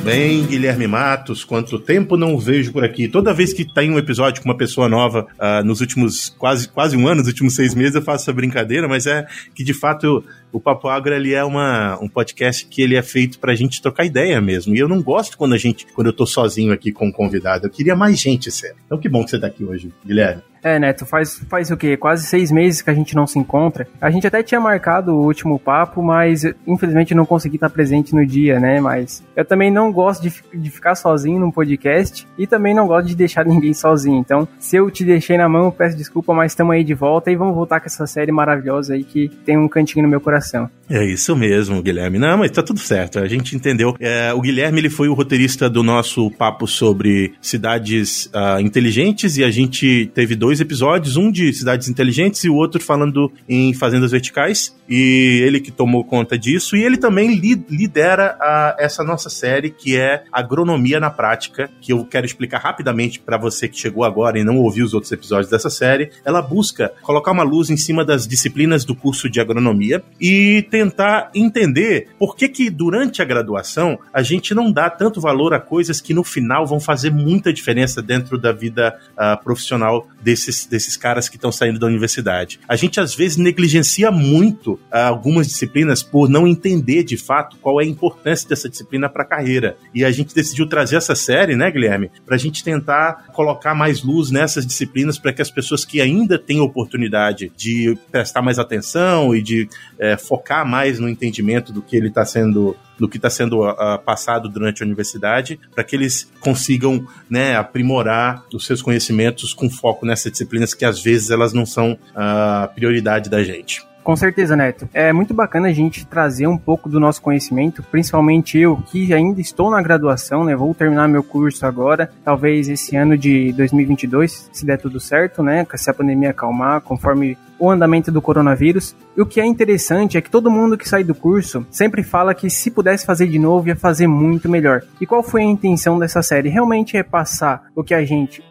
bem, Guilherme Matos? Quanto tempo não vejo por aqui? Toda vez que tem um episódio com uma pessoa nova, uh, nos últimos quase, quase um ano, nos últimos seis meses, eu faço essa brincadeira, mas é que de fato eu, o Papo Agro ele é uma, um podcast que ele é feito pra gente trocar ideia mesmo. E eu não gosto quando a gente, quando eu tô sozinho aqui com um convidado. Eu queria mais gente, sério. Então que bom que você tá aqui hoje, Guilherme. É, Neto, faz, faz o quê? Quase seis meses que a gente não se encontra. A gente até tinha marcado o último papo, mas infelizmente não consegui estar presente no dia, né? Mas eu também não gosto de, de ficar sozinho num podcast e também não gosto de deixar ninguém sozinho. Então, se eu te deixei na mão, peço desculpa, mas estamos aí de volta e vamos voltar com essa série maravilhosa aí que tem um cantinho no meu coração. É isso mesmo, Guilherme. Não, mas tá tudo certo. A gente entendeu. É, o Guilherme ele foi o roteirista do nosso papo sobre cidades uh, inteligentes e a gente teve dois episódios, um de cidades inteligentes e o outro falando em fazendas verticais. E ele que tomou conta disso. E ele também li lidera essa nossa série que é Agronomia na Prática, que eu quero explicar rapidamente para você que chegou agora e não ouviu os outros episódios dessa série. Ela busca colocar uma luz em cima das disciplinas do curso de agronomia e tentar entender por que que durante a graduação a gente não dá tanto valor a coisas que no final vão fazer muita diferença dentro da vida uh, profissional desse desses, desses caras que estão saindo da universidade. A gente às vezes negligencia muito uh, algumas disciplinas por não entender de fato qual é a importância dessa disciplina para a carreira. E a gente decidiu trazer essa série, né, Guilherme, para a gente tentar colocar mais luz nessas disciplinas para que as pessoas que ainda têm oportunidade de prestar mais atenção e de é, focar mais no entendimento do que ele está sendo do que está sendo uh, passado durante a universidade, para que eles consigam né, aprimorar os seus conhecimentos com foco nessas disciplinas que às vezes elas não são a uh, prioridade da gente. Com certeza, Neto. É muito bacana a gente trazer um pouco do nosso conhecimento, principalmente eu que ainda estou na graduação, né? Vou terminar meu curso agora, talvez esse ano de 2022, se der tudo certo, né? Se a pandemia acalmar, conforme o andamento do coronavírus. E o que é interessante é que todo mundo que sai do curso sempre fala que se pudesse fazer de novo ia fazer muito melhor. E qual foi a intenção dessa série? Realmente é passar o que a gente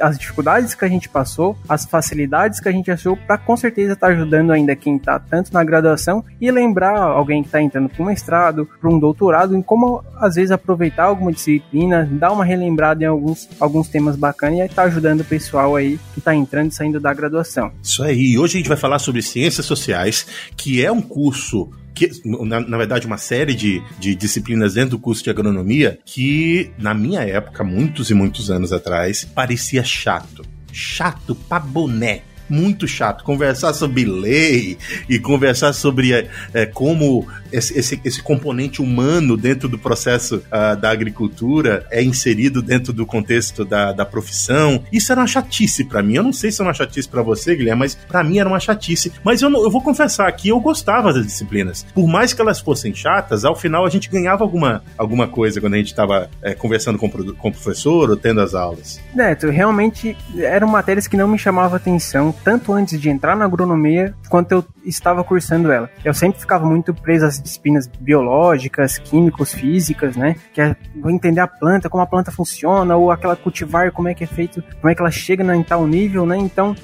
as dificuldades que a gente passou, as facilidades que a gente achou, para com certeza estar tá ajudando ainda quem está tanto na graduação e lembrar alguém que está entrando para um mestrado, para um doutorado, em como às vezes aproveitar alguma disciplina, dar uma relembrada em alguns, alguns temas bacanas e estar tá ajudando o pessoal aí que está entrando e saindo da graduação. Isso aí. Hoje a gente vai falar sobre ciências sociais, que é um curso que, na, na, verdade, uma série de, de disciplinas dentro do curso de agronomia que, na minha época, muitos e muitos anos atrás, parecia chato. Chato pra boné muito chato. Conversar sobre lei e conversar sobre é, como esse, esse, esse, componente humano dentro do processo uh, da agricultura é inserido dentro do contexto da, da profissão. Isso era uma chatice para mim. Eu não sei se é uma chatice para você, Guilherme, mas para mim era uma chatice. Mas eu, eu vou confessar que eu gostava das disciplinas. Por mais que elas fossem chatas, ao final a gente ganhava alguma, alguma coisa quando a gente estava é, conversando com, com o professor ou tendo as aulas. Neto, realmente eram matérias que não me chamavam atenção tanto antes de entrar na agronomia quanto eu estava cursando ela. Eu sempre ficava muito preso às disciplinas biológicas, químicos, físicas, né? Que é entender a planta, como a planta funciona, ou aquela cultivar, como é que é feito, como é que ela chega em tal nível, né? Então,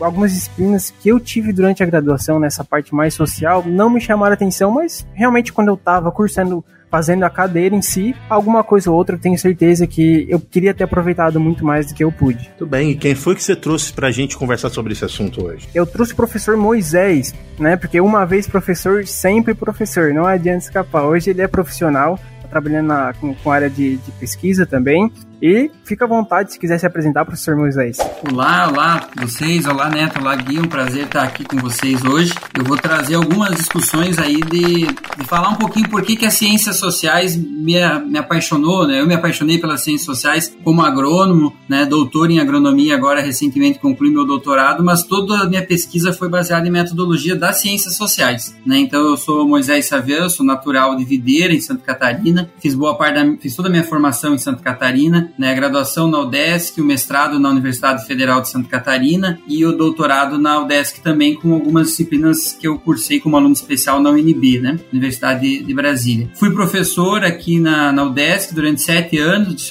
algumas disciplinas que eu tive durante a graduação, nessa parte mais social, não me chamaram atenção, mas realmente quando eu estava cursando fazendo a cadeira em si, alguma coisa ou outra, eu tenho certeza que eu queria ter aproveitado muito mais do que eu pude. Tudo bem, e quem foi que você trouxe pra gente conversar sobre esse assunto hoje? Eu trouxe o professor Moisés, né? Porque uma vez professor, sempre professor, não adianta escapar. Hoje ele é profissional, tá trabalhando na, com, com área de, de pesquisa também. E fica à vontade se quiser se apresentar, professor Moisés. Olá, olá vocês, olá Neto, olá Gui, um prazer estar aqui com vocês hoje. Eu vou trazer algumas discussões aí de, de falar um pouquinho por que, que as ciências sociais me, me apaixonou, né? Eu me apaixonei pelas ciências sociais como agrônomo, né? Doutor em agronomia, agora recentemente concluí meu doutorado, mas toda a minha pesquisa foi baseada em metodologia das ciências sociais, né? Então eu sou Moisés Saviano, sou natural de Videira, em Santa Catarina, fiz boa parte da, fiz toda a minha formação em Santa Catarina, né? A graduação na UDESC, o mestrado na Universidade Federal de Santa Catarina e o doutorado na UDESC também com algumas disciplinas que eu cursei como aluno especial na UNB, né? Universidade de Brasília. Fui professor aqui na, na UDESC durante sete anos,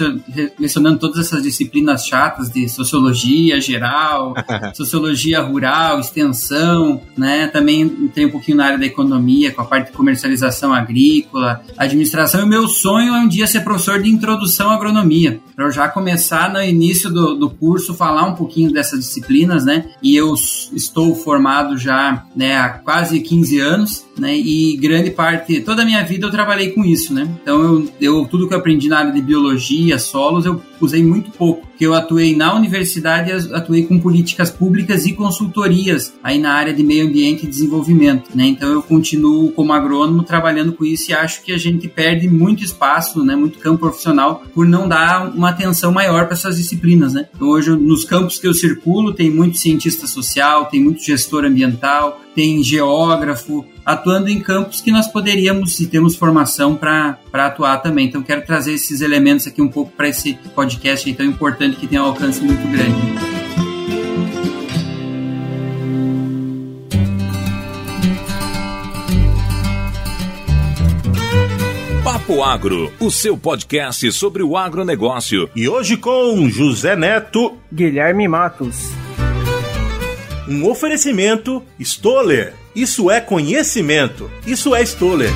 mencionando todas essas disciplinas chatas de sociologia geral, sociologia rural, extensão, né? Também entrei um pouquinho na área da economia, com a parte de comercialização agrícola, administração. E o meu sonho é um dia ser professor de introdução à agronomia, para eu já começar no início do, do curso falar um pouquinho dessas disciplinas, né? E eu estou formado já né, há quase 15 anos né? E grande parte, toda a minha vida eu trabalhei com isso, né? Então eu, eu tudo que eu aprendi na área de biologia, solos, eu usei muito pouco. Que eu atuei na universidade, atuei com políticas públicas e consultorias aí na área de meio ambiente e desenvolvimento, né? Então eu continuo como agrônomo trabalhando com isso e acho que a gente perde muito espaço, né? Muito campo profissional por não dar uma atenção maior para essas disciplinas, né? Então, hoje nos campos que eu circulo tem muito cientista social, tem muito gestor ambiental, tem geógrafo, atuando em campos que nós poderíamos e temos formação para atuar também. Então, quero trazer esses elementos aqui um pouco para esse podcast tão importante que tem um alcance muito grande. Papo Agro, o seu podcast sobre o agronegócio. E hoje com José Neto, Guilherme Matos. Um oferecimento Stoller. Isso é conhecimento. Isso é Stoller.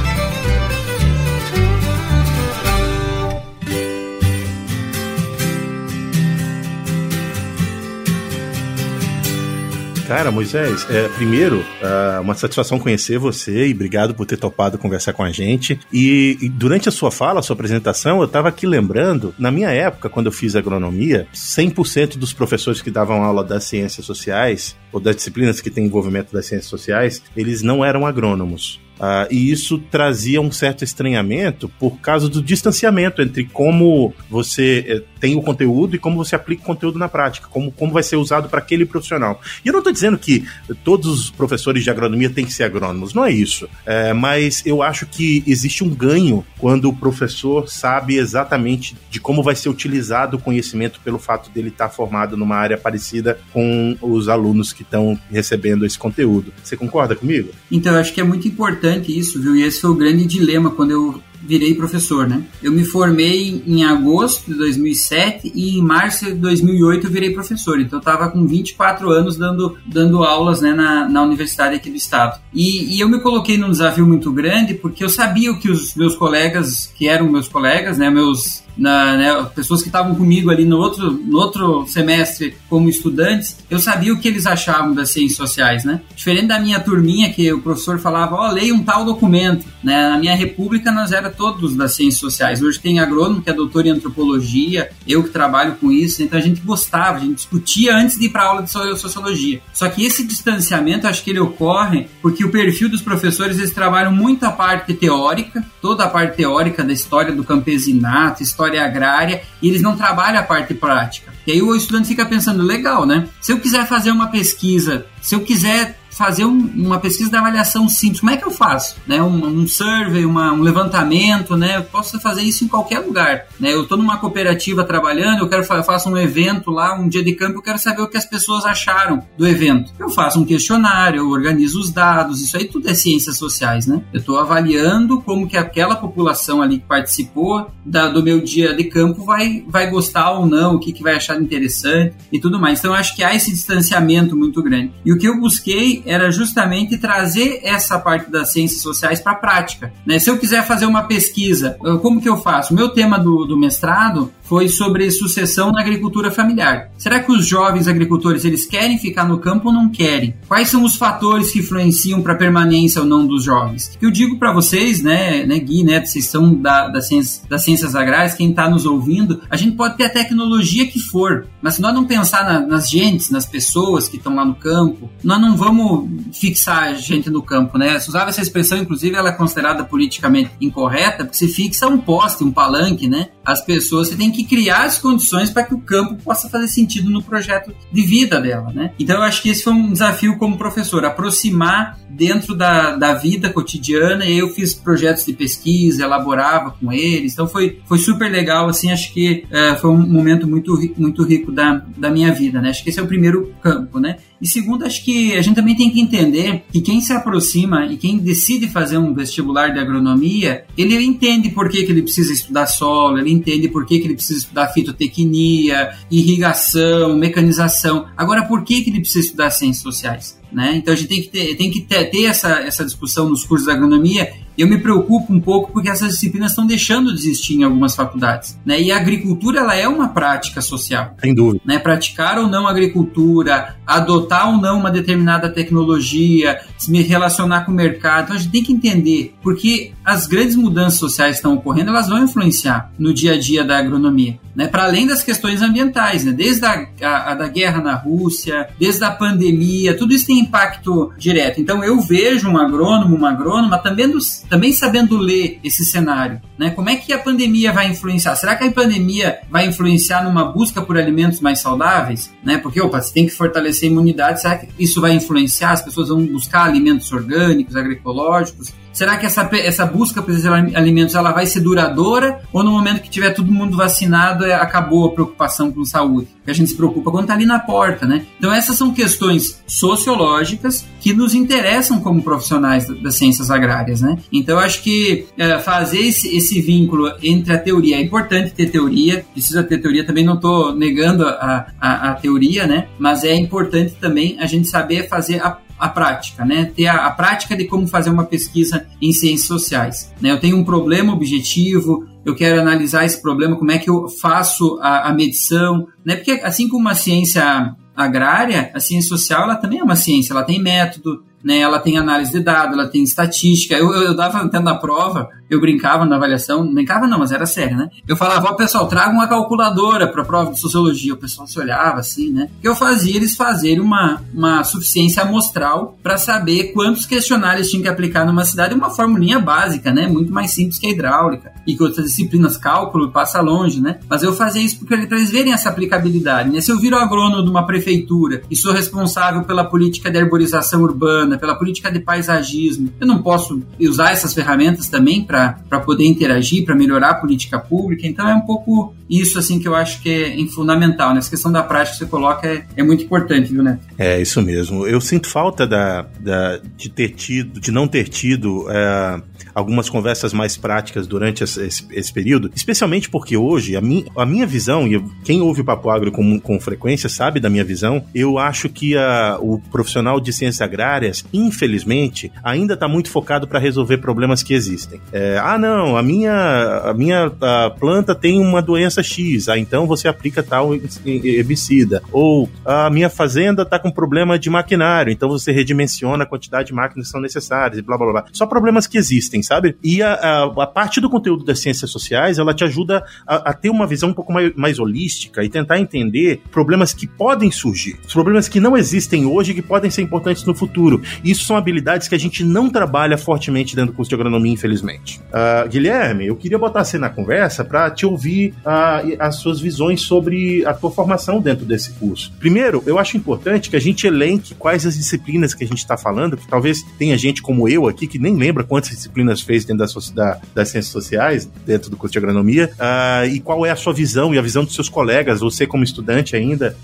Cara, Moisés, é, primeiro, uh, uma satisfação conhecer você e obrigado por ter topado conversar com a gente. E, e durante a sua fala, a sua apresentação, eu estava aqui lembrando, na minha época, quando eu fiz agronomia, 100% dos professores que davam aula das ciências sociais, ou das disciplinas que têm envolvimento das ciências sociais, eles não eram agrônomos. Uh, e isso trazia um certo estranhamento por causa do distanciamento entre como você eh, tem o conteúdo e como você aplica o conteúdo na prática, como, como vai ser usado para aquele profissional. E eu não estou dizendo que todos os professores de agronomia têm que ser agrônomos, não é isso. É, mas eu acho que existe um ganho quando o professor sabe exatamente de como vai ser utilizado o conhecimento pelo fato dele estar tá formado numa área parecida com os alunos que estão recebendo esse conteúdo. Você concorda comigo? Então, eu acho que é muito importante importante isso, viu? E esse foi o grande dilema quando eu virei professor, né? Eu me formei em agosto de 2007 e em março de 2008 eu virei professor. Então eu estava com 24 anos dando, dando aulas né, na, na universidade aqui do estado. E, e eu me coloquei num desafio muito grande porque eu sabia que os meus colegas, que eram meus colegas, né, meus na, né, pessoas que estavam comigo ali no outro, no outro semestre como estudantes, eu sabia o que eles achavam das ciências sociais, né? Diferente da minha turminha que o professor falava, ó, oh, leia um tal documento, né? Na minha república nós era todos das ciências sociais. Hoje tem agrônomo que é doutor em antropologia, eu que trabalho com isso, então a gente gostava, a gente discutia antes de ir para aula de sociologia. Só que esse distanciamento acho que ele ocorre porque o perfil dos professores eles trabalham muito a parte teórica, toda a parte teórica da história do campesinato, história história agrária e eles não trabalham a parte prática. E aí o estudante fica pensando, legal, né? Se eu quiser fazer uma pesquisa, se eu quiser fazer um, uma pesquisa de avaliação simples. Como é que eu faço? Né? Um, um survey, uma, um levantamento, né? Eu posso fazer isso em qualquer lugar. Né? Eu estou numa cooperativa trabalhando, eu quero faço um evento lá, um dia de campo, eu quero saber o que as pessoas acharam do evento. Eu faço um questionário, eu organizo os dados, isso aí tudo é ciências sociais, né? Eu estou avaliando como que aquela população ali que participou da, do meu dia de campo vai, vai gostar ou não, o que, que vai achar interessante e tudo mais. Então eu acho que há esse distanciamento muito grande. E o que eu busquei era justamente trazer essa parte das ciências sociais para a prática. Né? Se eu quiser fazer uma pesquisa, como que eu faço? O meu tema do, do mestrado foi sobre sucessão na agricultura familiar. Será que os jovens agricultores eles querem ficar no campo ou não querem? Quais são os fatores que influenciam para a permanência ou não dos jovens? Eu digo para vocês, né, né, Gui, né, vocês são da, da ciência, das ciências agrárias, quem está nos ouvindo, a gente pode ter a tecnologia que for, mas se nós não pensar na, nas gentes, nas pessoas que estão lá no campo, nós não vamos fixar a gente no campo, né? Se usava essa expressão, inclusive, ela é considerada politicamente incorreta, porque se fixa um poste, um palanque, né? As pessoas, você tem que criar as condições para que o campo possa fazer sentido no projeto de vida dela, né? Então eu acho que esse foi um desafio como professor, aproximar dentro da, da vida cotidiana. E eu fiz projetos de pesquisa, elaborava com eles. Então foi, foi super legal, assim, acho que é, foi um momento muito, muito rico da, da minha vida, né? Acho que esse é o primeiro campo, né? E segundo, acho que a gente também tem que entender que quem se aproxima e quem decide fazer um vestibular de agronomia, ele entende por que, que ele precisa estudar solo, ele entende por que, que ele precisa estudar fitotecnia, irrigação, mecanização. Agora, por que, que ele precisa estudar ciências sociais? Né? Então a gente tem que ter, tem que ter, ter essa, essa discussão nos cursos de agronomia eu me preocupo um pouco porque essas disciplinas estão deixando de existir em algumas faculdades, né? E a agricultura ela é uma prática social. Sem dúvida. Né? Praticar ou não agricultura, adotar ou não uma determinada tecnologia, se me relacionar com o mercado. Então a gente tem que entender porque as grandes mudanças sociais que estão ocorrendo, elas vão influenciar no dia a dia da agronomia, né? Para além das questões ambientais, né? Desde a, a, a da guerra na Rússia, desde a pandemia, tudo isso tem impacto direto. Então eu vejo um agrônomo, uma agrônoma também dos também sabendo ler esse cenário, né? Como é que a pandemia vai influenciar? Será que a pandemia vai influenciar numa busca por alimentos mais saudáveis, né? Porque opa, você tem que fortalecer a imunidade, será que isso vai influenciar? As pessoas vão buscar alimentos orgânicos, agroecológicos? Será que essa, essa busca por esses alimentos ela vai ser duradoura ou no momento que tiver todo mundo vacinado é, acabou a preocupação com saúde? Que a gente se preocupa quando está ali na porta, né? Então essas são questões sociológicas que nos interessam como profissionais das ciências agrárias, né? Então eu acho que é, fazer esse, esse, vínculo entre a teoria, é importante ter teoria, precisa ter teoria, também não estou negando a, a, a teoria, né? Mas é importante também a gente saber fazer a a prática, né? Ter a, a, prática de como fazer uma pesquisa em ciências sociais. Né? Eu tenho um problema objetivo, eu quero analisar esse problema, como é que eu faço a, a medição, né? Porque assim como a ciência agrária, a ciência social ela também é uma ciência, ela tem método, né? Ela tem análise de dados, ela tem estatística. Eu, eu, dava tendo a prova, eu brincava na avaliação, brincava não, mas era sério, né? Eu falava, ó, pessoal, traga uma calculadora para a prova de sociologia. O pessoal se olhava assim, né? Eu fazia eles fazerem uma, uma suficiência amostral para saber quantos questionários tinham que aplicar numa cidade, uma formulinha básica, né? Muito mais simples que a hidráulica. E que outras disciplinas, cálculo, passa longe, né? Mas eu fazia isso porque para eles verem essa aplicabilidade, né? Se eu viro agrônomo de uma prefeitura e sou responsável pela política de arborização urbana, pela política de paisagismo, eu não posso usar essas ferramentas também para poder interagir, para melhorar a política pública. Então é um pouco isso assim que eu acho que é fundamental. Nessa né? questão da prática que você coloca é, é muito importante, viu, Neto? É, isso mesmo. Eu sinto falta da, da de ter tido, de não ter tido é, algumas conversas mais práticas durante esse, esse, esse, período, especialmente porque hoje a, mi, a minha visão, e quem ouve o Papo Agro com, com frequência sabe da minha visão, eu acho que a, o profissional de ciências agrárias, infelizmente, ainda está muito focado para resolver problemas que existem. É, ah, não, a minha, a minha a planta tem uma doença X, ah, então você aplica tal herbicida. Ou a minha fazenda está com problema de maquinário, então você redimensiona a quantidade de máquinas que são necessárias e blá blá blá. Só problemas que existem sabe? E a, a, a, parte do conteúdo das ciências sociais, ela te ajuda a, a, ter uma visão um pouco mais, mais holística e tentar entender problemas que podem surgir, problemas que não existem hoje e que podem ser importantes no futuro. Isso são habilidades que a gente não trabalha fortemente dentro do curso de agronomia, infelizmente. Uh, Guilherme, eu queria botar você na conversa para te ouvir uh, as suas visões sobre a tua formação dentro desse curso. Primeiro, eu acho importante que a gente elenque quais as disciplinas que a gente está falando, que talvez tenha gente como eu aqui que nem lembra quantas disciplinas fez dentro da, das ciências sociais, dentro do curso de agronomia, uh, e qual é a sua visão e a visão dos seus colegas, você como estudante ainda,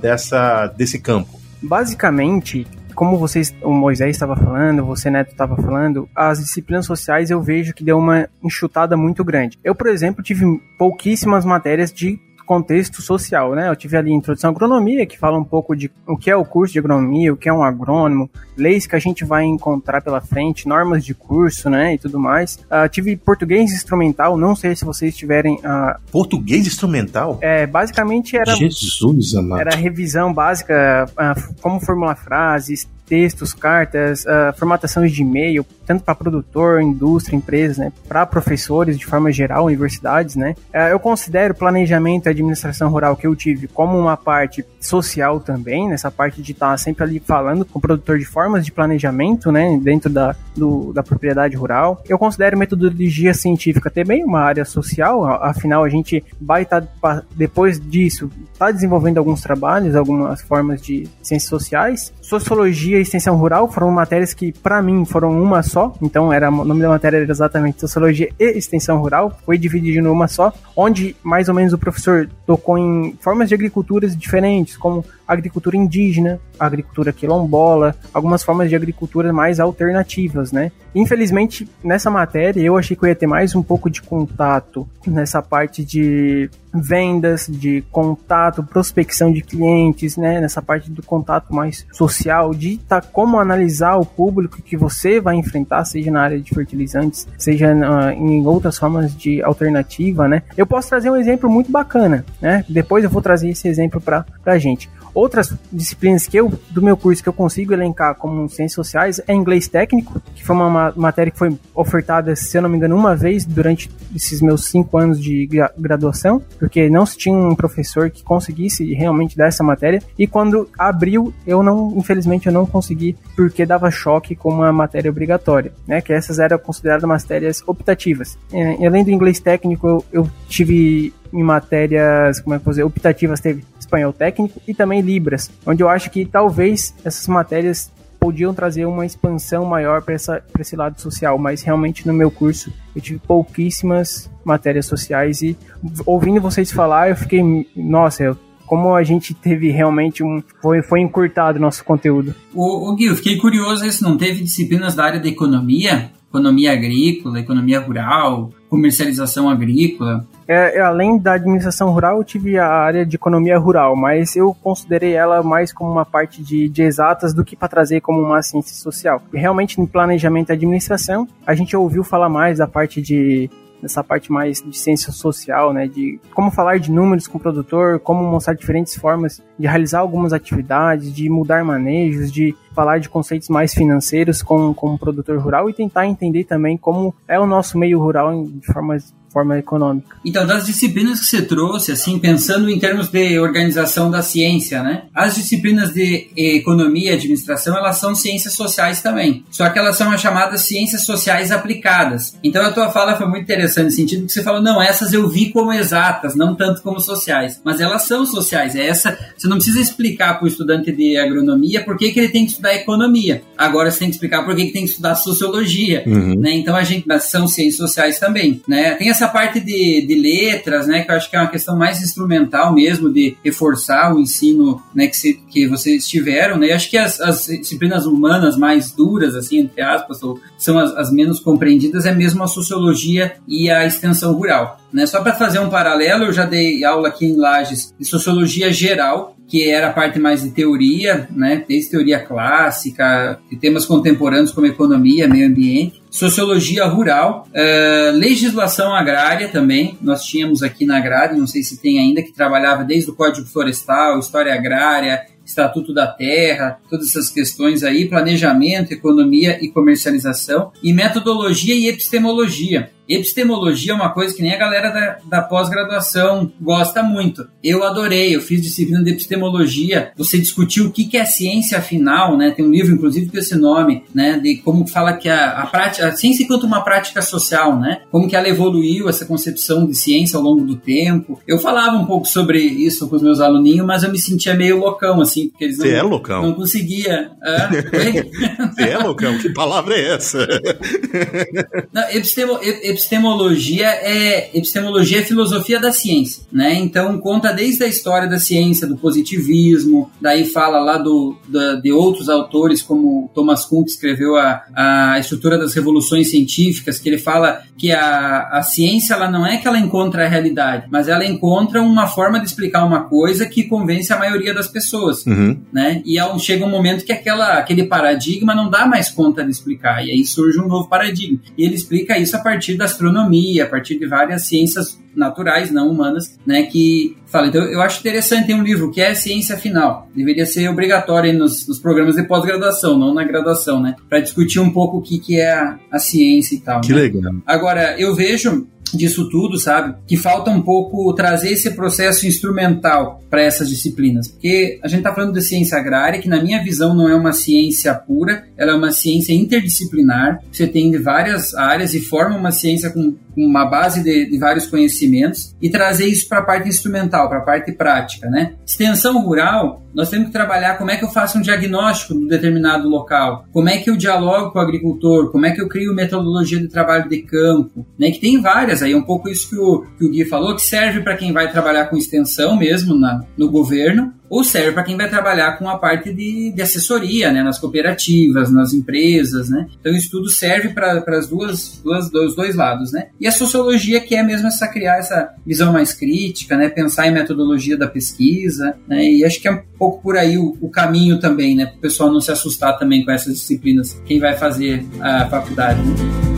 dessa, desse campo? Basicamente, como vocês, o Moisés estava falando, você Neto estava falando, as disciplinas sociais eu vejo que deu uma enxutada muito grande. Eu, por exemplo, tive pouquíssimas matérias de contexto social, né? Eu tive ali a introdução à agronomia, que fala um pouco de o que é o curso de agronomia, o que é um agrônomo, leis que a gente vai encontrar pela frente, normas de curso, né, e tudo mais. Uh, tive português instrumental, não sei se vocês tiverem... Uh, português instrumental? É, basicamente era... Jesus amado. Era revisão básica, uh, como formular frases, textos, cartas, uh, formatações de e-mail, tanto para produtor, indústria, empresas, né, para professores de forma geral, universidades, né. É, eu considero planejamento e administração rural que eu tive como uma parte social também, nessa parte de estar tá sempre ali falando com o produtor de formas de planejamento, né, dentro da, do, da propriedade rural. Eu considero metodologia científica também uma área social, afinal a gente vai estar tá, depois disso está desenvolvendo alguns trabalhos, algumas formas de ciências sociais. Sociologia e extensão rural foram matérias que, para mim, foram uma só. Então, era, o nome da matéria era exatamente Sociologia e Extensão Rural. Foi dividido em uma só, onde mais ou menos o professor tocou em formas de agriculturas diferentes, como agricultura indígena, agricultura quilombola, algumas formas de agricultura mais alternativas, né? Infelizmente, nessa matéria, eu achei que eu ia ter mais um pouco de contato nessa parte de vendas, de contato, prospecção de clientes, né? Nessa parte do contato mais social, de tá, como analisar o público que você vai enfrentar, seja na área de fertilizantes, seja uh, em outras formas de alternativa, né? Eu posso trazer um exemplo muito bacana, né? Depois eu vou trazer esse exemplo para a gente. Outras disciplinas que eu, do meu curso que eu consigo elencar como ciências sociais é inglês técnico, que foi uma matéria que foi ofertada, se eu não me engano, uma vez durante esses meus cinco anos de graduação, porque não se tinha um professor que conseguisse realmente dar essa matéria. E quando abriu, eu não, infelizmente, eu não consegui, porque dava choque com uma matéria obrigatória, né? Que essas eram consideradas matérias optativas. E, além do inglês técnico, eu, eu tive em matérias, como é que dizer, optativas, teve espanhol técnico e também Libras, onde eu acho que talvez essas matérias podiam trazer uma expansão maior para esse lado social, mas realmente no meu curso eu tive pouquíssimas matérias sociais e ouvindo vocês falar eu fiquei, nossa, eu, como a gente teve realmente um. Foi, foi encurtado o nosso conteúdo. O, o Gui, eu fiquei curioso se não teve disciplinas da área da economia, economia agrícola, economia rural, comercialização agrícola. É, é, além da administração rural, eu tive a área de economia rural, mas eu considerei ela mais como uma parte de, de exatas do que para trazer como uma ciência social. Realmente, em planejamento e administração, a gente ouviu falar mais da parte de nessa parte mais de ciência social, né, de como falar de números com o produtor, como mostrar diferentes formas de realizar algumas atividades, de mudar manejos, de falar de conceitos mais financeiros com, o produtor rural e tentar entender também como é o nosso meio rural de formas forma econômica. Então, das disciplinas que você trouxe, assim, pensando em termos de organização da ciência, né? As disciplinas de economia e administração, elas são ciências sociais também. Só que elas são as chamadas ciências sociais aplicadas. Então, a tua fala foi muito interessante no sentido que você falou, não, essas eu vi como exatas, não tanto como sociais. Mas elas são sociais. É essa, você não precisa explicar para o estudante de agronomia por que, que ele tem que estudar economia. Agora você tem que explicar por que, que tem que estudar sociologia, uhum. né? Então, a gente, são ciências sociais também, né? Tem essa parte de, de letras, né, que eu acho que é uma questão mais instrumental mesmo, de reforçar o ensino né, que, se, que vocês tiveram, né, acho que as, as, disciplinas humanas mais duras, assim, entre aspas, ou são as, as menos compreendidas, é mesmo a sociologia e a extensão rural. Né? Só para fazer um paralelo, eu já dei aula aqui em Lages de sociologia geral, que era a parte mais de teoria, né? desde teoria clássica, e temas contemporâneos como economia, meio ambiente, sociologia rural, uh, legislação agrária também, nós tínhamos aqui na grade, não sei se tem ainda, que trabalhava desde o Código Florestal, História Agrária, Estatuto da Terra, todas essas questões aí, planejamento, economia e comercialização, e metodologia e epistemologia. Epistemologia é uma coisa que nem a galera da, da pós-graduação gosta muito. Eu adorei, eu fiz disciplina de epistemologia. Você discutiu o que, que é ciência afinal, né? Tem um livro, inclusive, com esse nome, né? De como fala que a, a prática, a ciência enquanto uma prática social, né? Como que ela evoluiu, essa concepção de ciência ao longo do tempo. Eu falava um pouco sobre isso com os meus aluninhos, mas eu me sentia meio loucão, assim, porque eles não, é loucão. não conseguia. Você é loucão? Que palavra é essa? não, epistemo, epistemologia é epistemologia é filosofia da ciência, né? Então conta desde a história da ciência, do positivismo, daí fala lá do, da, de outros autores como Thomas Kuhn que escreveu a, a estrutura das revoluções científicas, que ele fala que a, a ciência ela não é que ela encontra a realidade, mas ela encontra uma forma de explicar uma coisa que convence a maioria das pessoas, uhum. né? E ao, chega um momento que aquela, aquele paradigma não dá mais conta de explicar, e aí surge um novo paradigma. E ele explica isso a partir da astronomia, a partir de várias ciências naturais, não humanas, né, que fala. Então, eu acho interessante ter um livro que é ciência final. Deveria ser obrigatório nos, nos programas de pós-graduação, não na graduação, né, para discutir um pouco o que, que é a, a ciência e tal. Que né? legal. Agora, eu vejo disso tudo, sabe? Que falta um pouco trazer esse processo instrumental para essas disciplinas. Porque a gente está falando de ciência agrária, que na minha visão não é uma ciência pura, ela é uma ciência interdisciplinar. Você tem várias áreas e forma uma ciência com uma base de, de vários conhecimentos e trazer isso para a parte instrumental, para a parte prática, né? Extensão rural, nós temos que trabalhar como é que eu faço um diagnóstico de determinado local, como é que eu dialogo com o agricultor, como é que eu crio metodologia de trabalho de campo, né? Que tem várias aí, é um pouco isso que o, que o Gui falou, que serve para quem vai trabalhar com extensão mesmo na, no governo, ou serve para quem vai trabalhar com a parte de, de assessoria, né, nas cooperativas, nas empresas, né? Então isso tudo serve para as duas, duas, dos dois lados, né? E a sociologia que é mesmo essa criar essa visão mais crítica, né? Pensar em metodologia da pesquisa, né? E acho que é um pouco por aí o, o caminho também, né? Para o pessoal não se assustar também com essas disciplinas, quem vai fazer a faculdade. Né?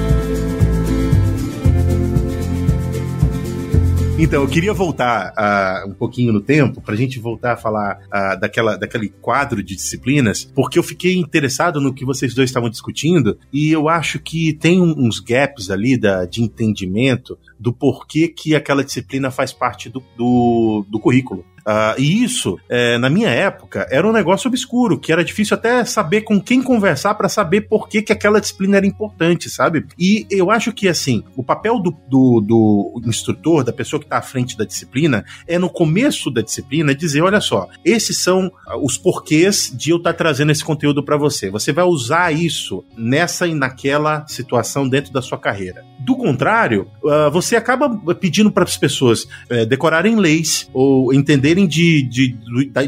Então, eu queria voltar uh, um pouquinho no tempo, para a gente voltar a falar uh, daquela, daquele quadro de disciplinas, porque eu fiquei interessado no que vocês dois estavam discutindo, e eu acho que tem uns gaps ali da, de entendimento do porquê que aquela disciplina faz parte do, do, do currículo. Uh, e isso, é, na minha época, era um negócio obscuro, que era difícil até saber com quem conversar para saber por que, que aquela disciplina era importante, sabe? E eu acho que, assim, o papel do, do, do instrutor, da pessoa que está à frente da disciplina, é no começo da disciplina dizer: olha só, esses são os porquês de eu estar tá trazendo esse conteúdo para você. Você vai usar isso nessa e naquela situação dentro da sua carreira. Do contrário, uh, você acaba pedindo para as pessoas uh, decorarem leis ou entenderem de, de,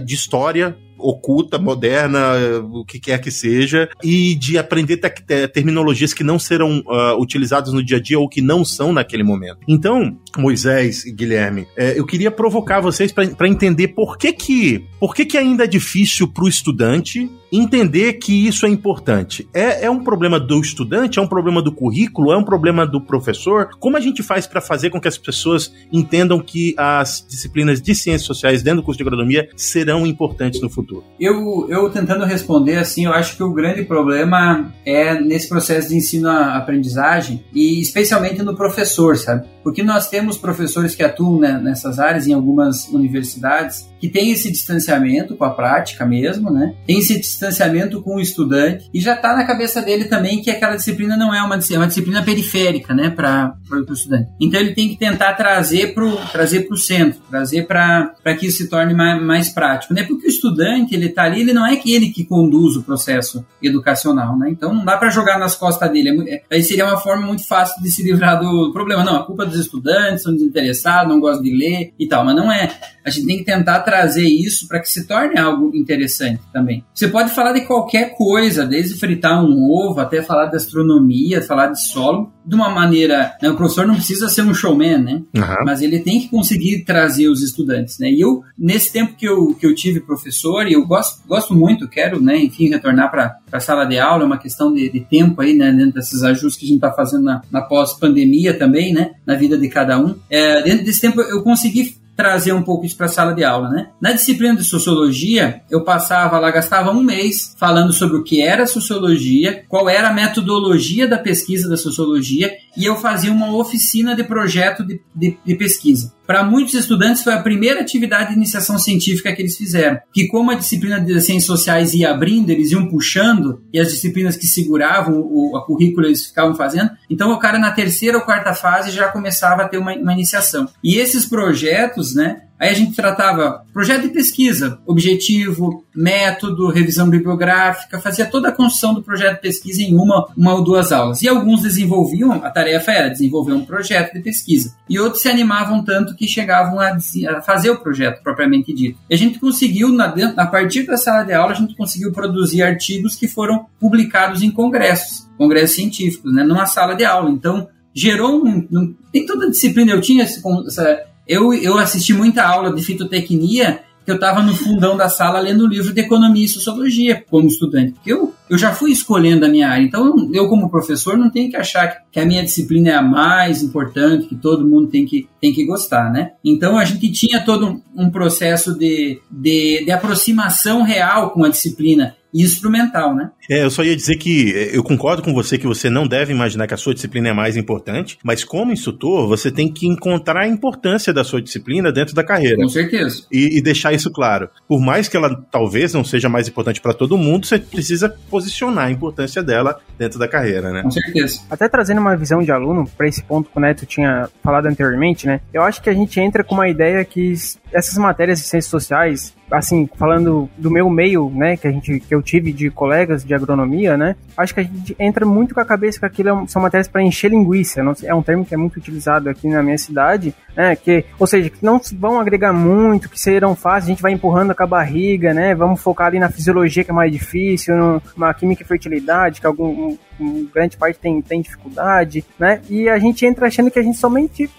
de história oculta, moderna, o que quer que seja, e de aprender te terminologias que não serão uh, utilizadas no dia a dia ou que não são naquele momento. Então, Moisés e Guilherme, é, eu queria provocar vocês para entender por que que, por que que ainda é difícil para o estudante entender que isso é importante. É, é um problema do estudante, é um problema do currículo, é um problema do professor? Como a gente faz para fazer com que as pessoas entendam que as disciplinas de ciências sociais dentro do curso de agronomia serão importantes no futuro? Eu, eu tentando responder assim, eu acho que o grande problema é nesse processo de ensino-aprendizagem e especialmente no professor, sabe? Porque nós temos professores que atuam né, nessas áreas em algumas universidades que têm esse distanciamento com a prática mesmo, né? Tem esse distanciamento com o estudante e já está na cabeça dele também que aquela disciplina não é uma, é uma disciplina periférica, né, para o estudante. Então ele tem que tentar trazer para o trazer o centro, trazer para que isso se torne mais, mais prático, né? Porque o estudante ele está ali, ele não é que ele que conduz o processo educacional, né? Então não dá para jogar nas costas dele. É, aí seria uma forma muito fácil de se livrar do problema. Não, a culpa dos estudantes, são desinteressados, não gostam de ler e tal, mas não é. A gente tem que tentar trazer isso para que se torne algo interessante também. Você pode falar de qualquer coisa, desde fritar um ovo até falar de astronomia, falar de solo, de uma maneira. Né, o professor não precisa ser um showman, né? Uhum. Mas ele tem que conseguir trazer os estudantes, né? E eu, nesse tempo que eu, que eu tive professor, e eu gosto, gosto muito, quero, né, enfim, retornar para a sala de aula, é uma questão de, de tempo aí, né, dentro desses ajustes que a gente está fazendo na, na pós-pandemia também, né? Na vida de cada um. É, dentro desse tempo eu consegui trazer um pouco isso para a sala de aula, né? Na disciplina de sociologia, eu passava lá, gastava um mês falando sobre o que era sociologia, qual era a metodologia da pesquisa da sociologia, e eu fazia uma oficina de projeto de, de, de pesquisa. Para muitos estudantes foi a primeira atividade de iniciação científica que eles fizeram, que como a disciplina de ciências sociais ia abrindo, eles iam puxando, e as disciplinas que seguravam o, a currícula eles ficavam fazendo, então o cara na terceira ou quarta fase já começava a ter uma, uma iniciação. E esses projetos, né, Aí a gente tratava projeto de pesquisa, objetivo, método, revisão bibliográfica, fazia toda a construção do projeto de pesquisa em uma, uma ou duas aulas. E alguns desenvolviam, a tarefa era desenvolver um projeto de pesquisa. E outros se animavam tanto que chegavam a, a fazer o projeto propriamente dito. E a gente conseguiu, na, a partir da sala de aula, a gente conseguiu produzir artigos que foram publicados em congressos, congressos científicos, né, numa sala de aula. Então, gerou um, um tem toda disciplina, eu tinha essa, eu, eu assisti muita aula de fitotecnia que eu estava no fundão da sala lendo o livro de economia e sociologia como estudante. Porque eu, eu já fui escolhendo a minha área. Então, eu, como professor, não tenho que achar que a minha disciplina é a mais importante, que todo mundo tem que, tem que gostar, né? Então, a gente tinha todo um, um processo de, de, de aproximação real com a disciplina instrumental, né? É, eu só ia dizer que é, eu concordo com você que você não deve imaginar que a sua disciplina é mais importante, mas como instrutor, você tem que encontrar a importância da sua disciplina dentro da carreira. Com certeza. E, e deixar isso claro. Por mais que ela talvez não seja mais importante para todo mundo, você precisa posicionar a importância dela dentro da carreira, né? Com certeza. Até trazendo uma visão de aluno para esse ponto que o Neto tinha falado anteriormente, né? Eu acho que a gente entra com uma ideia que essas matérias de ciências sociais assim, falando do meu meio, né, que a gente que eu tive de colegas de agronomia, né, acho que a gente entra muito com a cabeça que aquilo é são matérias para encher linguiça, não, é um termo que é muito utilizado aqui na minha cidade, né, que, ou seja, que não vão agregar muito, que serão fáceis, a gente vai empurrando com a barriga, né, vamos focar ali na fisiologia que é mais difícil, no, na química e fertilidade, que algum um, grande parte tem, tem dificuldade, né, e a gente entra achando que a gente somente,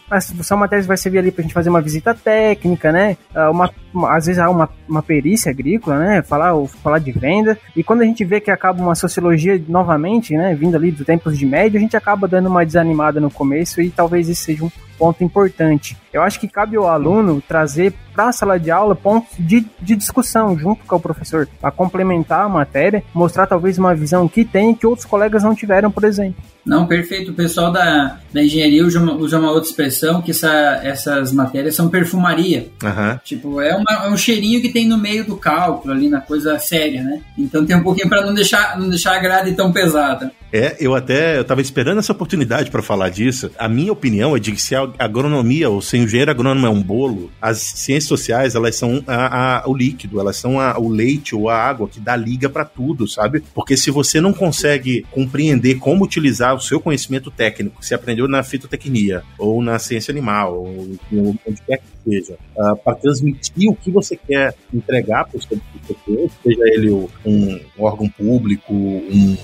são matérias vai servir ali pra gente fazer uma visita técnica, né, ah, uma, uma às vezes há uma uma perícia agrícola, né? Falar, falar de venda. E quando a gente vê que acaba uma sociologia novamente, né? Vindo ali dos tempos de médio, a gente acaba dando uma desanimada no começo e talvez isso seja um ponto importante. Eu acho que cabe ao aluno trazer para a sala de aula pontos de, de discussão junto com o professor, para complementar a matéria, mostrar talvez uma visão que tem que outros colegas não tiveram, por exemplo. Não, perfeito. O pessoal da, da engenharia usa uma, usa uma outra expressão que essa, essas matérias são perfumaria. Uhum. Tipo, é, uma, é um cheirinho que tem no meio do cálculo, ali na coisa séria, né? Então tem um pouquinho para não deixar, não deixar a grade tão pesada. É, eu até eu tava esperando essa oportunidade para falar disso. A minha opinião é de que se agronomia ou se o engenheiro agrônomo é um bolo, as ciências sociais, elas são a, a, o líquido, elas são a, o leite ou a água que dá liga para tudo, sabe? Porque se você não consegue compreender como utilizar o seu conhecimento técnico, se aprendeu na fitotecnia ou na ciência animal, ou onde quer que seja, uh, para transmitir o que você quer entregar para o seu seja ele um, um órgão público, um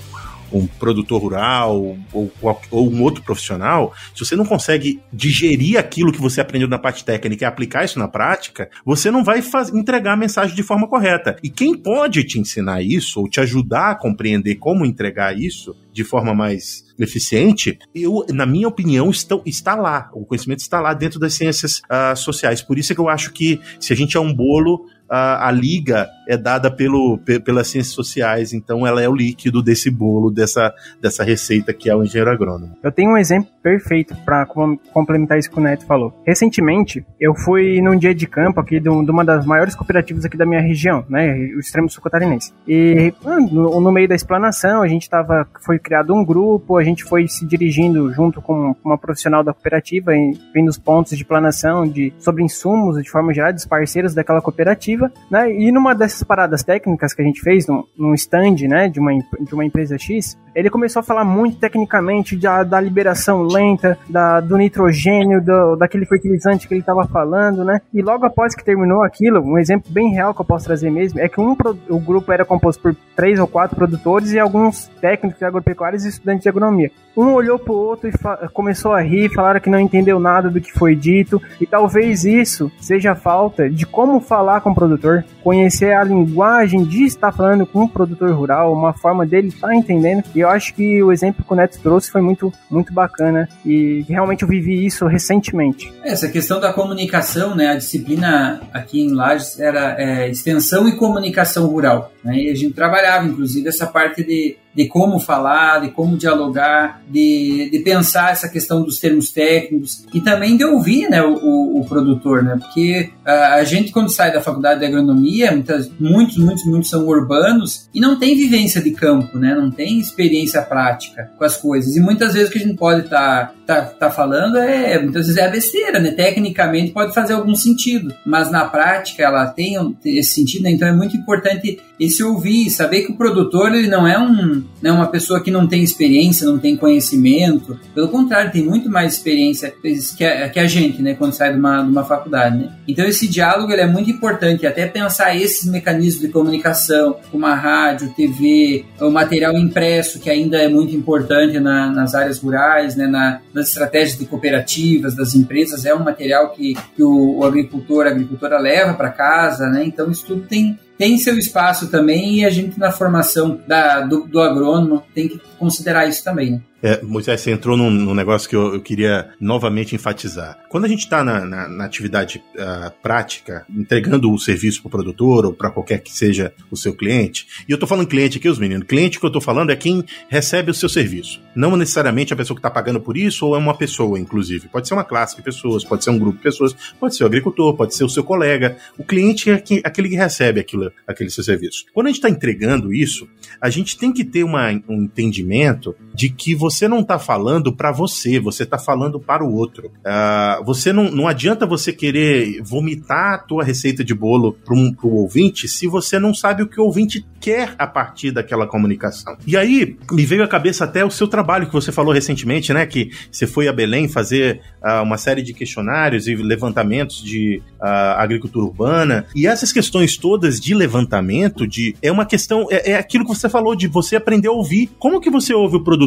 um produtor rural ou, ou, um outro profissional, se você não consegue digerir aquilo que você aprendeu na parte técnica e aplicar isso na prática, você não vai faz, entregar a mensagem de forma correta. E quem pode te ensinar isso ou te ajudar a compreender como entregar isso de forma mais eficiente, eu, na minha opinião, estão, está lá. O conhecimento está lá dentro das ciências uh, sociais. Por isso é que eu acho que se a gente é um bolo, a, a liga é dada pelo, pelas ciências sociais, então ela é o líquido desse bolo, dessa, dessa receita que é o engenheiro agrônomo. Eu tenho um exemplo perfeito para complementar isso que o Neto falou. Recentemente, eu fui num dia de campo aqui de, uma das maiores cooperativas aqui da minha região, né, o extremo sul catarinense. E ah, no, no meio da explanação, a gente tava, foi criado um grupo, a gente foi se dirigindo junto com uma profissional da cooperativa, vendo os pontos de planação de, sobre insumos, de forma geral, dos parceiros daquela cooperativa né? E numa dessas paradas técnicas que a gente fez, num, num stand, né, de uma, de uma empresa X, ele começou a falar muito tecnicamente da, da liberação lenta, da, do nitrogênio, do, daquele fertilizante que ele estava falando, né? E logo após que terminou aquilo, um exemplo bem real que eu posso trazer mesmo, é que um, o grupo era composto por três ou quatro produtores e alguns técnicos agropecuários e estudantes de agronomia. Um olhou pro outro e começou a rir, falaram que não entendeu nada do que foi dito, e talvez isso seja falta de como falar com o produtor, conhecer a linguagem de estar falando com o produtor rural, uma forma dele estar tá entendendo. E eu acho que o exemplo que o Neto trouxe foi muito, muito bacana e realmente eu vivi isso recentemente. Essa questão da comunicação, né? A disciplina aqui em Lages era é, extensão e comunicação rural. Né? E a gente trabalhava, inclusive, essa parte de, de como falar, de como dialogar, de, de pensar essa questão dos termos técnicos e também de ouvir né, o, o, produtor, né? Porque a, a, gente, quando sai da faculdade de agronomia, muitas, muitos, muitos, muitos são urbanos e não tem vivência de campo, né? Não tem experiência prática com as coisas. E muitas vezes o que a gente pode estar tá, tá, tá falando é, muitas vezes é besteira, né? Tecnicamente pode fazer algum sentido, mas na prática ela tem esse sentido, né? Então é muito importante esse ouvir, saber que o produtor ele não é um, né, uma pessoa que não tem experiência, não tem conhecimento. Pelo contrário, tem muito mais experiência que a, que a gente, né, quando sai de uma, de uma faculdade. Né? Então esse diálogo ele é muito importante, até pensar esses mecanismos de comunicação, como a rádio, TV, o material impresso, que ainda é muito importante na, nas áreas rurais, né, na, nas estratégias de cooperativas, das empresas, é um material que, que o, o agricultor, a agricultora leva para casa, né? Então isso tudo tem tem seu espaço também e a gente na formação da, do, do agrônomo tem que considerar isso também. Né? É, Moisés, você entrou num, num negócio que eu, eu, queria novamente enfatizar. Quando a gente está na, na, na, atividade uh, prática, entregando o serviço para o produtor ou para qualquer que seja o seu cliente, e eu estou falando cliente aqui, os meninos, cliente que eu estou falando é quem recebe o seu serviço. Não necessariamente a pessoa que está pagando por isso ou é uma pessoa, inclusive. Pode ser uma classe de pessoas, pode ser um grupo de pessoas, pode ser o agricultor, pode ser o seu colega. O cliente é quem, aquele que recebe aquilo, aquele seu serviço. Quando a gente está entregando isso, a gente tem que ter uma, um entendimento movimento de que você não está falando para você, você está falando para o outro. Uh, você não, não adianta você querer vomitar a tua receita de bolo para um, o ouvinte se você não sabe o que o ouvinte quer a partir daquela comunicação. E aí me veio à cabeça até o seu trabalho que você falou recentemente, né? Que você foi a Belém fazer uh, uma série de questionários e levantamentos de uh, agricultura urbana. E essas questões todas de levantamento, de é uma questão, é, é aquilo que você falou, de você aprender a ouvir. Como que você ouve o produtor?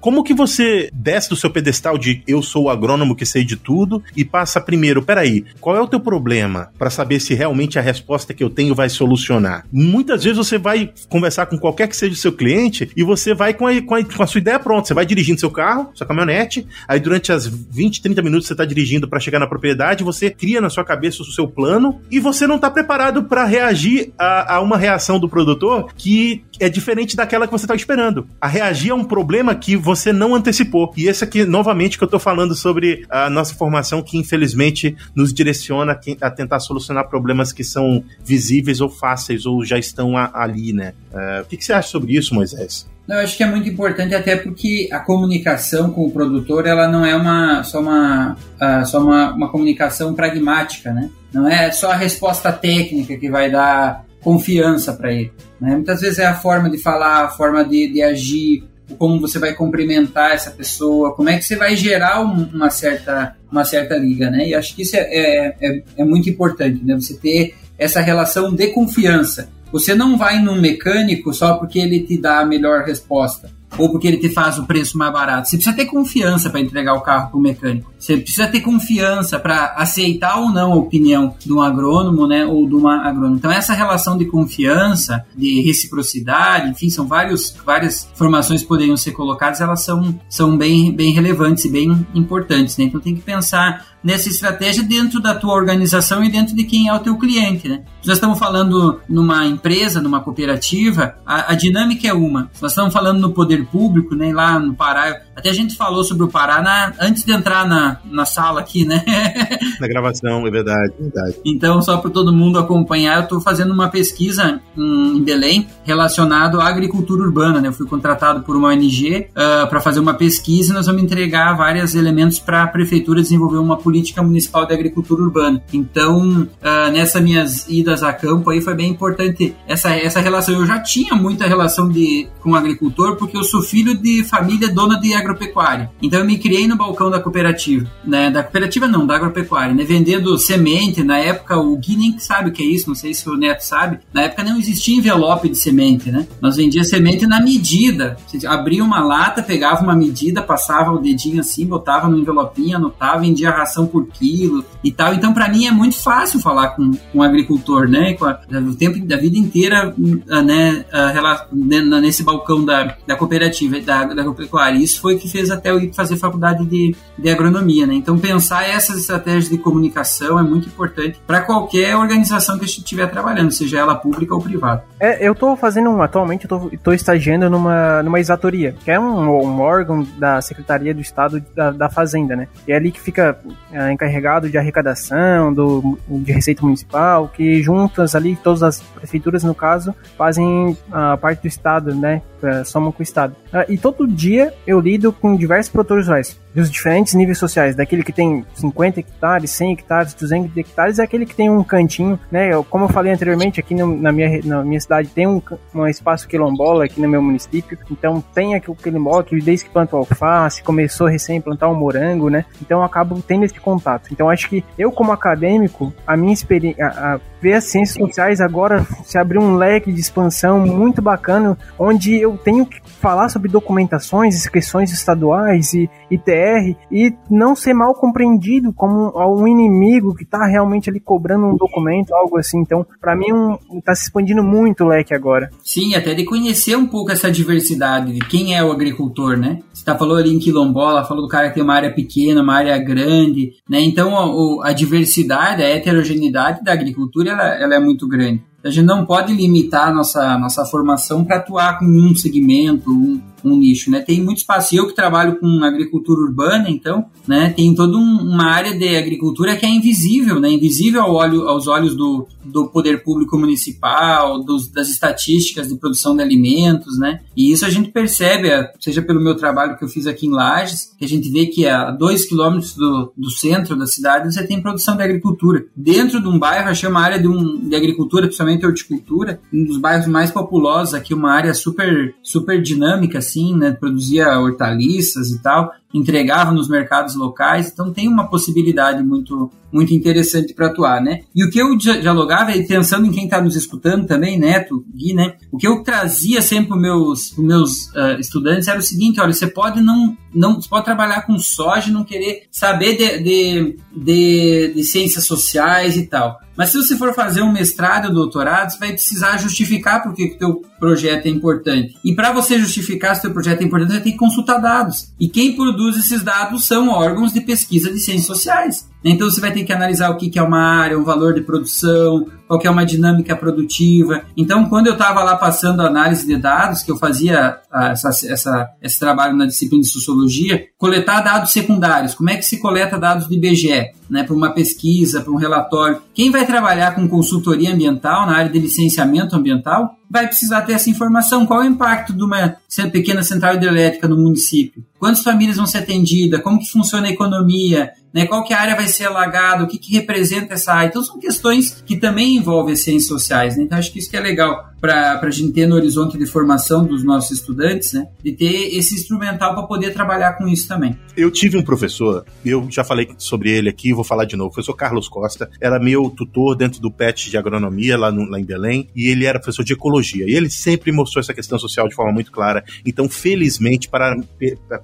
Como que você desce do seu pedestal de eu sou o agrônomo que sei de tudo e passa primeiro, peraí, qual é o teu problema para saber se realmente a resposta que eu tenho vai solucionar? Muitas vezes você vai conversar com qualquer que seja o seu cliente e você vai com a, com a, com a sua ideia pronta. Você vai dirigindo seu carro, sua caminhonete, aí durante as 20, 30 minutos você está dirigindo para chegar na propriedade, você cria na sua cabeça o seu plano e você não está preparado para reagir a, a uma reação do produtor que é diferente daquela que você está esperando. A reagir a um problema que você não antecipou. E esse aqui, novamente, que eu estou falando sobre a nossa formação, que infelizmente nos direciona a tentar solucionar problemas que são visíveis ou fáceis ou já estão ali, né? Uh, o que, que você acha sobre isso, Moisés? Não, eu acho que é muito importante até porque a comunicação com o produtor ela não é uma só uma uh, só uma, uma comunicação pragmática, né? Não é só a resposta técnica que vai dar confiança para ele. Né? Muitas vezes é a forma de falar, a forma de, de agir, como você vai cumprimentar essa pessoa, como é que você vai gerar um, uma certa uma certa liga, né? E acho que isso é, é, é, é muito importante, né? Você ter essa relação de confiança. Você não vai num mecânico só porque ele te dá a melhor resposta ou porque ele te faz o preço mais barato. Você precisa ter confiança para entregar o carro para o mecânico. Você precisa ter confiança para aceitar ou não a opinião de um agrônomo, né, ou de uma agrônoma. Então essa relação de confiança, de reciprocidade, enfim, são vários, várias formações que poderiam ser colocadas, elas são, são bem, bem relevantes e bem importantes. Né? Então tem que pensar nessa estratégia dentro da tua organização e dentro de quem é o teu cliente, né? Nós estamos falando numa empresa, numa cooperativa, a, a dinâmica é uma. Nós estamos falando no poder público, né? Lá no Pará, até a gente falou sobre o Pará na, antes de entrar na, na sala aqui, né? na gravação, é verdade, é verdade. Então, só para todo mundo acompanhar, eu estou fazendo uma pesquisa em, em Belém relacionado à agricultura urbana, né? Eu fui contratado por uma ONG uh, ah, para fazer uma pesquisa e nós vamos entregar vários elementos para a prefeitura desenvolver uma política política municipal de agricultura urbana. Então, uh, nessas minhas idas a campo aí foi bem importante essa, essa relação. Eu já tinha muita relação de, com agricultor porque eu sou filho de família dona de agropecuária. Então eu me criei no balcão da cooperativa, né? Da cooperativa não, da agropecuária, né? Vendendo semente. Na época o Gui nem sabe o que é isso, não sei se o Neto sabe. Na época não existia envelope de semente, né? Nós vendia semente na medida. Você abria uma lata, pegava uma medida, passava o dedinho assim, botava no envelopinho, anotava, vendia ração por quilo e tal. Então, para mim é muito fácil falar com, com o agricultor, né? Com a, o tempo da vida inteira, ah, né? A, né, nesse balcão da, da cooperativa, da, da agropecuária. Isso foi o que fez até eu ir fazer faculdade de, de agronomia, né? Então, pensar essas estratégias de comunicação é muito importante para qualquer organização que a gente estiver trabalhando, seja ela pública ou privada. É, eu estou fazendo um, atualmente, eu estou estagiando numa, numa exatoria, que é um, um órgão da Secretaria do Estado da, da Fazenda, né? E é ali que fica é, encarregado de arrecadação, do, de receita municipal, que juntas ali, todas as prefeituras, no caso, fazem a parte do Estado, né? Somam com o Estado. Ah, e todo dia eu lido com diversos produtores rurais dos diferentes níveis sociais, daquele que tem 50 hectares, 100 hectares, 200 hectares, é aquele que tem um cantinho, né? Como eu falei anteriormente, aqui no, na, minha, na minha cidade tem um, um espaço quilombola aqui no meu município, então tem aqui o quilombola que desde que plantou alface, começou recém plantar um morango, né? Então eu acabo tendo esse contato. Então acho que eu como acadêmico, a minha experiência, ver as ciências sociais agora se abriu um leque de expansão muito bacana, onde eu tenho que falar sobre documentações, inscrições estaduais e ITR e não ser mal compreendido como um inimigo que está realmente ali cobrando um documento, algo assim. Então, para mim, um, tá se expandindo muito o leque agora. Sim, até de conhecer um pouco essa diversidade de quem é o agricultor, né? Você tá falou ali em quilombola, falou do cara que tem uma área pequena, uma área grande, né? Então, a, a diversidade, a heterogeneidade da agricultura, ela, é muito grande. A gente não pode limitar a nossa, nossa formação para atuar com um segmento, um, um nicho, né? Tem muito espaço. Eu que trabalho com agricultura urbana, então, né? Tem toda um, uma área de agricultura que é invisível, né? Invisível ao olho, aos olhos do, do poder público municipal, dos, das estatísticas de produção de alimentos, né? E isso a gente percebe, seja pelo meu trabalho que eu fiz aqui em Lages, que a gente vê que a dois quilômetros do, do centro da cidade você tem produção de agricultura. Dentro de um bairro, achei uma área de, um, de agricultura, principalmente horticultura, um dos bairros mais populosos aqui, uma área super, super dinâmica, assim, assim, né? Produzia hortaliças e tal, entregava nos mercados locais, então tem uma possibilidade muito, muito interessante para atuar, né? E o que eu dialogava, e pensando em quem está nos escutando também, Neto, Gui, né? O que eu trazia sempre para meus, os meus uh, estudantes era o seguinte, olha, você pode não, não pode trabalhar com soja e não querer saber de, de, de, de ciências sociais e tal. Mas se você for fazer um mestrado ou doutorado, você vai precisar justificar por que o teu projeto é importante. E para você justificar se o teu projeto é importante, você tem que consultar dados. E quem produz esses dados são órgãos de pesquisa de ciências sociais. Então você vai ter que analisar o que é uma área, um valor de produção, qual é uma dinâmica produtiva. Então, quando eu estava lá passando a análise de dados, que eu fazia a, essa, essa, esse trabalho na disciplina de sociologia, coletar dados secundários. Como é que se coleta dados do IBGE? Né, para uma pesquisa, para um relatório. Quem vai trabalhar com consultoria ambiental na área de licenciamento ambiental vai precisar ter essa informação. Qual é o impacto de uma pequena central hidrelétrica no município? Quantas famílias vão ser atendidas? Como que funciona a economia? Né? Qual que área vai ser alagada, o que, que representa essa área. Então são questões que também envolvem as ciências sociais, né? Então acho que isso que é legal para a gente ter no horizonte de formação dos nossos estudantes, né? De ter esse instrumental para poder trabalhar com isso também. Eu tive um professor, eu já falei sobre ele aqui, vou falar de novo. O professor Carlos Costa era meu tutor dentro do PET de agronomia lá, no, lá em Belém, e ele era professor de ecologia. E ele sempre mostrou essa questão social de forma muito clara. Então, felizmente, para,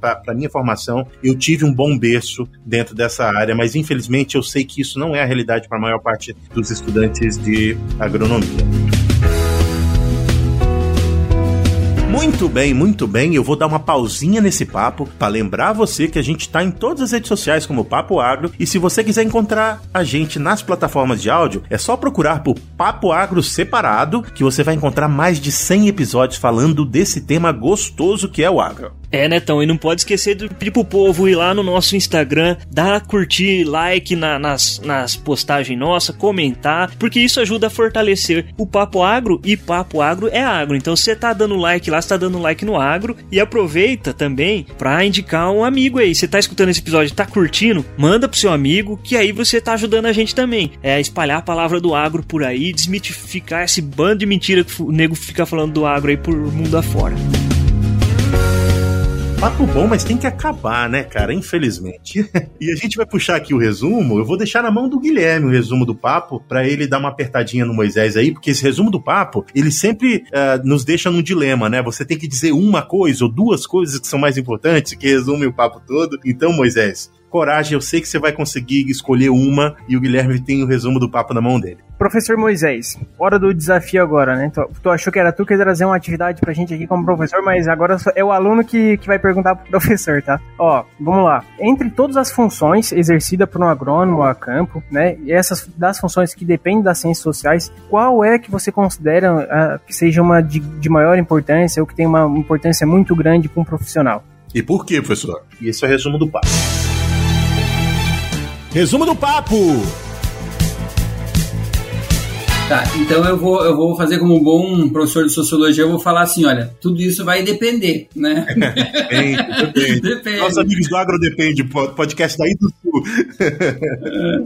para, minha formação, eu tive um bom berço dentro dessa área, mas infelizmente eu sei que isso não é a realidade para a maior parte dos estudantes de agronomia. Muito bem, muito bem. Eu vou dar uma pausinha nesse papo para lembrar você que a gente está em todas as redes sociais como Papo Agro e se você quiser encontrar a gente nas plataformas de áudio, é só procurar por Papo Agro separado que você vai encontrar mais de 100 episódios falando desse tema gostoso que é o agro. É, Netão, e não pode esquecer de pedir pro povo ir lá no nosso Instagram, dar curtir, like na, nas, nas postagens nossas, comentar, porque isso ajuda a fortalecer o Papo Agro e Papo Agro é agro. Então você tá dando like lá, você tá dando like no agro e aproveita também para indicar um amigo aí. Você tá escutando esse episódio, tá curtindo? Manda pro seu amigo que aí você tá ajudando a gente também. É espalhar a palavra do agro por aí, desmitificar esse bando de mentira que o nego fica falando do agro aí por mundo afora. Papo bom, mas tem que acabar, né, cara? Infelizmente. e a gente vai puxar aqui o resumo. Eu vou deixar na mão do Guilherme o resumo do papo, para ele dar uma apertadinha no Moisés aí, porque esse resumo do papo, ele sempre uh, nos deixa num dilema, né? Você tem que dizer uma coisa ou duas coisas que são mais importantes, que resume o papo todo. Então, Moisés, coragem, eu sei que você vai conseguir escolher uma e o Guilherme tem o resumo do papo na mão dele. Professor Moisés, hora do desafio agora, né? Tu, tu achou que era tu que ia trazer uma atividade pra gente aqui como professor, mas agora é o aluno que, que vai perguntar pro professor, tá? Ó, vamos lá. Entre todas as funções exercidas por um agrônomo a campo, né? E essas das funções que dependem das ciências sociais, qual é que você considera uh, que seja uma de, de maior importância ou que tem uma importância muito grande para um profissional? E por quê, professor? E esse é o resumo do papo. Resumo do papo! Tá, então eu vou, eu vou fazer como um bom professor de sociologia, eu vou falar assim, olha, tudo isso vai depender, né? Depende, depende. depende. Nossos amigos do Agro Depende, podcast daí do Sul.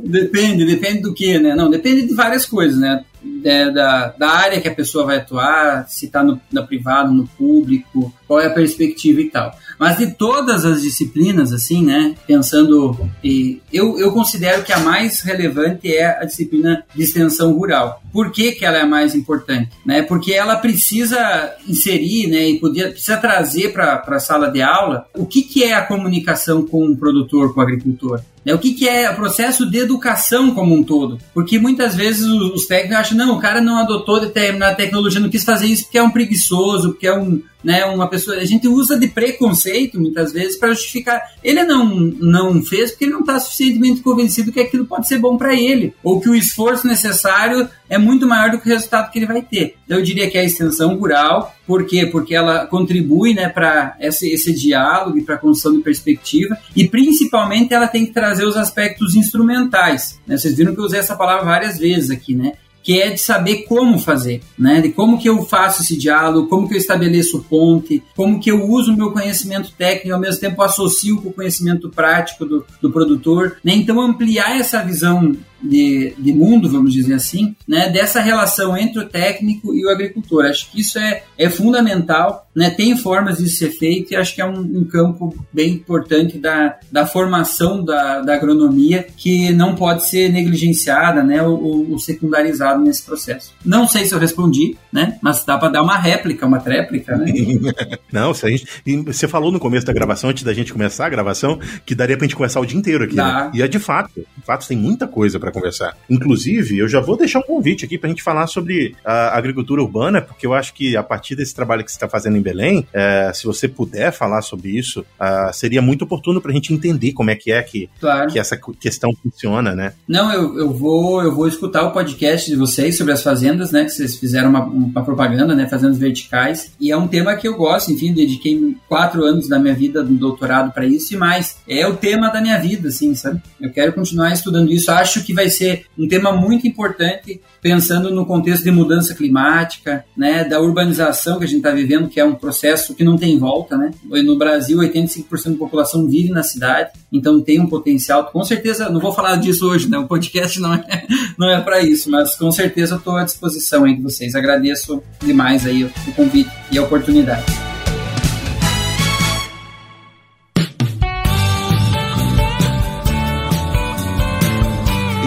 depende, depende do que, né? Não, depende de várias coisas, né? É, da, da área que a pessoa vai atuar, se está no, privado, no público, qual é a perspectiva e tal. Mas de todas as disciplinas, assim, né? Pensando, e eu, eu considero que a mais relevante é a disciplina de extensão rural. Por que, que ela é a mais importante? Né? Porque ela precisa inserir, né? E podia, precisa trazer para a sala de aula o que, que é a comunicação com o produtor, com o agricultor. Né? O que, que é o processo de educação como um todo? Porque muitas vezes os técnicos acham, não, o cara não adotou determinada tecnologia, não quis fazer isso porque é um preguiçoso, porque é um, né, uma pessoa, a gente usa de preconceito muitas vezes para justificar. Ele não não fez porque ele não está suficientemente convencido que aquilo pode ser bom para ele, ou que o esforço necessário é muito maior do que o resultado que ele vai ter. Então eu diria que é a extensão rural, por quê? Porque ela contribui, né, para esse, esse diálogo e para a construção de perspectiva, e principalmente ela tem que trazer os aspectos instrumentais. Né? Vocês viram que eu usei essa palavra várias vezes aqui, né? Que é de saber como fazer, né? De como que eu faço esse diálogo, como que eu estabeleço ponte, como que eu uso o meu conhecimento técnico e ao mesmo tempo associo com o conhecimento prático do, do produtor, né? Então ampliar essa visão de, de mundo, vamos dizer assim, né, dessa relação entre o técnico e o agricultor. Acho que isso é, é fundamental, né, tem formas de ser feito e acho que é um, um campo bem importante da, da formação da, da agronomia que não pode ser negligenciada né, ou, ou secundarizada nesse processo. Não sei se eu respondi, né, mas dá para dar uma réplica, uma tréplica. Né? não, se a gente, você falou no começo da gravação, antes da gente começar a gravação, que daria para a gente conversar o dia inteiro aqui. Né? E é de fato, de fato tem muita coisa para conversar. Inclusive, eu já vou deixar um convite aqui para a gente falar sobre a agricultura urbana, porque eu acho que a partir desse trabalho que você está fazendo em Belém, é, se você puder falar sobre isso, uh, seria muito oportuno para a gente entender como é que é que, claro. que essa questão funciona, né? Não, eu, eu, vou, eu vou escutar o podcast de vocês sobre as fazendas, né? Que vocês fizeram uma, uma propaganda, né? Fazendas verticais. E é um tema que eu gosto, enfim, dediquei quatro anos da minha vida no doutorado para isso e mais. É o tema da minha vida, assim, sabe? Eu quero continuar estudando isso. Acho que vai ser um tema muito importante pensando no contexto de mudança climática, né, da urbanização que a gente está vivendo, que é um processo que não tem volta, né? No Brasil, 85% da população vive na cidade, então tem um potencial. Com certeza, não vou falar disso hoje, né? O podcast não é, não é para isso, mas com certeza estou à disposição aí de vocês. Agradeço demais aí o convite e a oportunidade.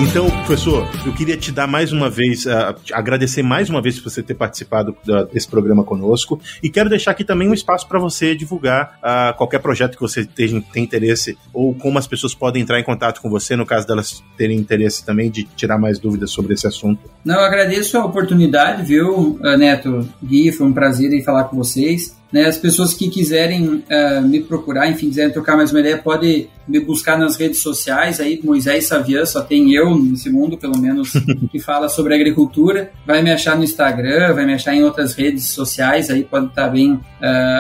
Então, professor, eu queria te dar mais uma vez, uh, agradecer mais uma vez por você ter participado desse programa conosco e quero deixar aqui também um espaço para você divulgar uh, qualquer projeto que você tenha, interesse ou como as pessoas podem entrar em contato com você, no caso delas terem interesse também de tirar mais dúvidas sobre esse assunto. Não, eu agradeço a oportunidade, viu, Neto, Gui, foi um prazer em falar com vocês. Né, as pessoas que quiserem uh, me procurar, enfim, quiserem trocar mais uma ideia, podem me buscar nas redes sociais aí, Moisés Savian, só tem eu nesse mundo, pelo menos, que fala sobre agricultura. Vai me achar no Instagram, vai me achar em outras redes sociais, aí pode estar bem uh,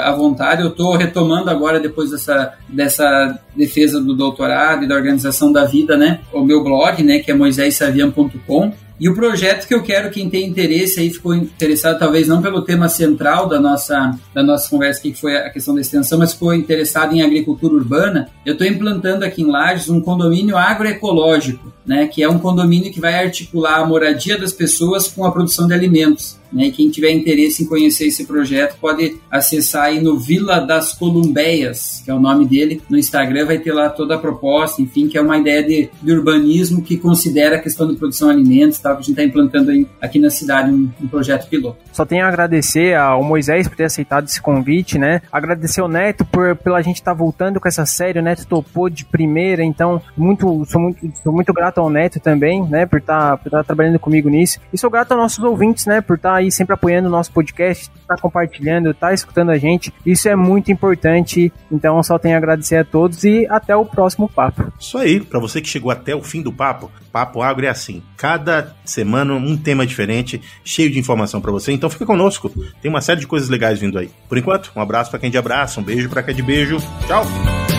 à vontade. Eu estou retomando agora, depois dessa, dessa defesa do doutorado e da organização da vida, né, o meu blog, né, que é moiséssavian.com e o projeto que eu quero, quem tem interesse aí, ficou interessado talvez não pelo tema central da nossa, da nossa conversa aqui, que foi a questão da extensão, mas ficou interessado em agricultura urbana, eu estou implantando aqui em Lages um condomínio agroecológico né, que é um condomínio que vai articular a moradia das pessoas com a produção de alimentos. Né, e quem tiver interesse em conhecer esse projeto pode acessar aí no Vila das Columbeias, que é o nome dele. No Instagram vai ter lá toda a proposta, enfim, que é uma ideia de, de urbanismo que considera a questão de produção de alimentos, tal, que a gente está implantando aí, aqui na cidade um, um, projeto piloto. Só tenho a agradecer ao Moisés por ter aceitado esse convite, né? Agradecer ao Neto por pela gente estar tá voltando com essa série. O Neto topou de primeira, então muito, sou muito, sou muito grato ao Neto também, né? Por estar tá, tá trabalhando comigo nisso. E sou grato aos nossos ouvintes, né? Por estar tá aí sempre apoiando o nosso podcast, tá compartilhando, tá escutando a gente. Isso é muito importante. Então só tenho a agradecer a todos e até o próximo papo. Isso aí, para você que chegou até o fim do papo, Papo Agro é assim. Cada semana um tema diferente, cheio de informação para você. Então fica conosco. Tem uma série de coisas legais vindo aí. Por enquanto, um abraço para quem de abraço, um beijo para quem de beijo. Tchau.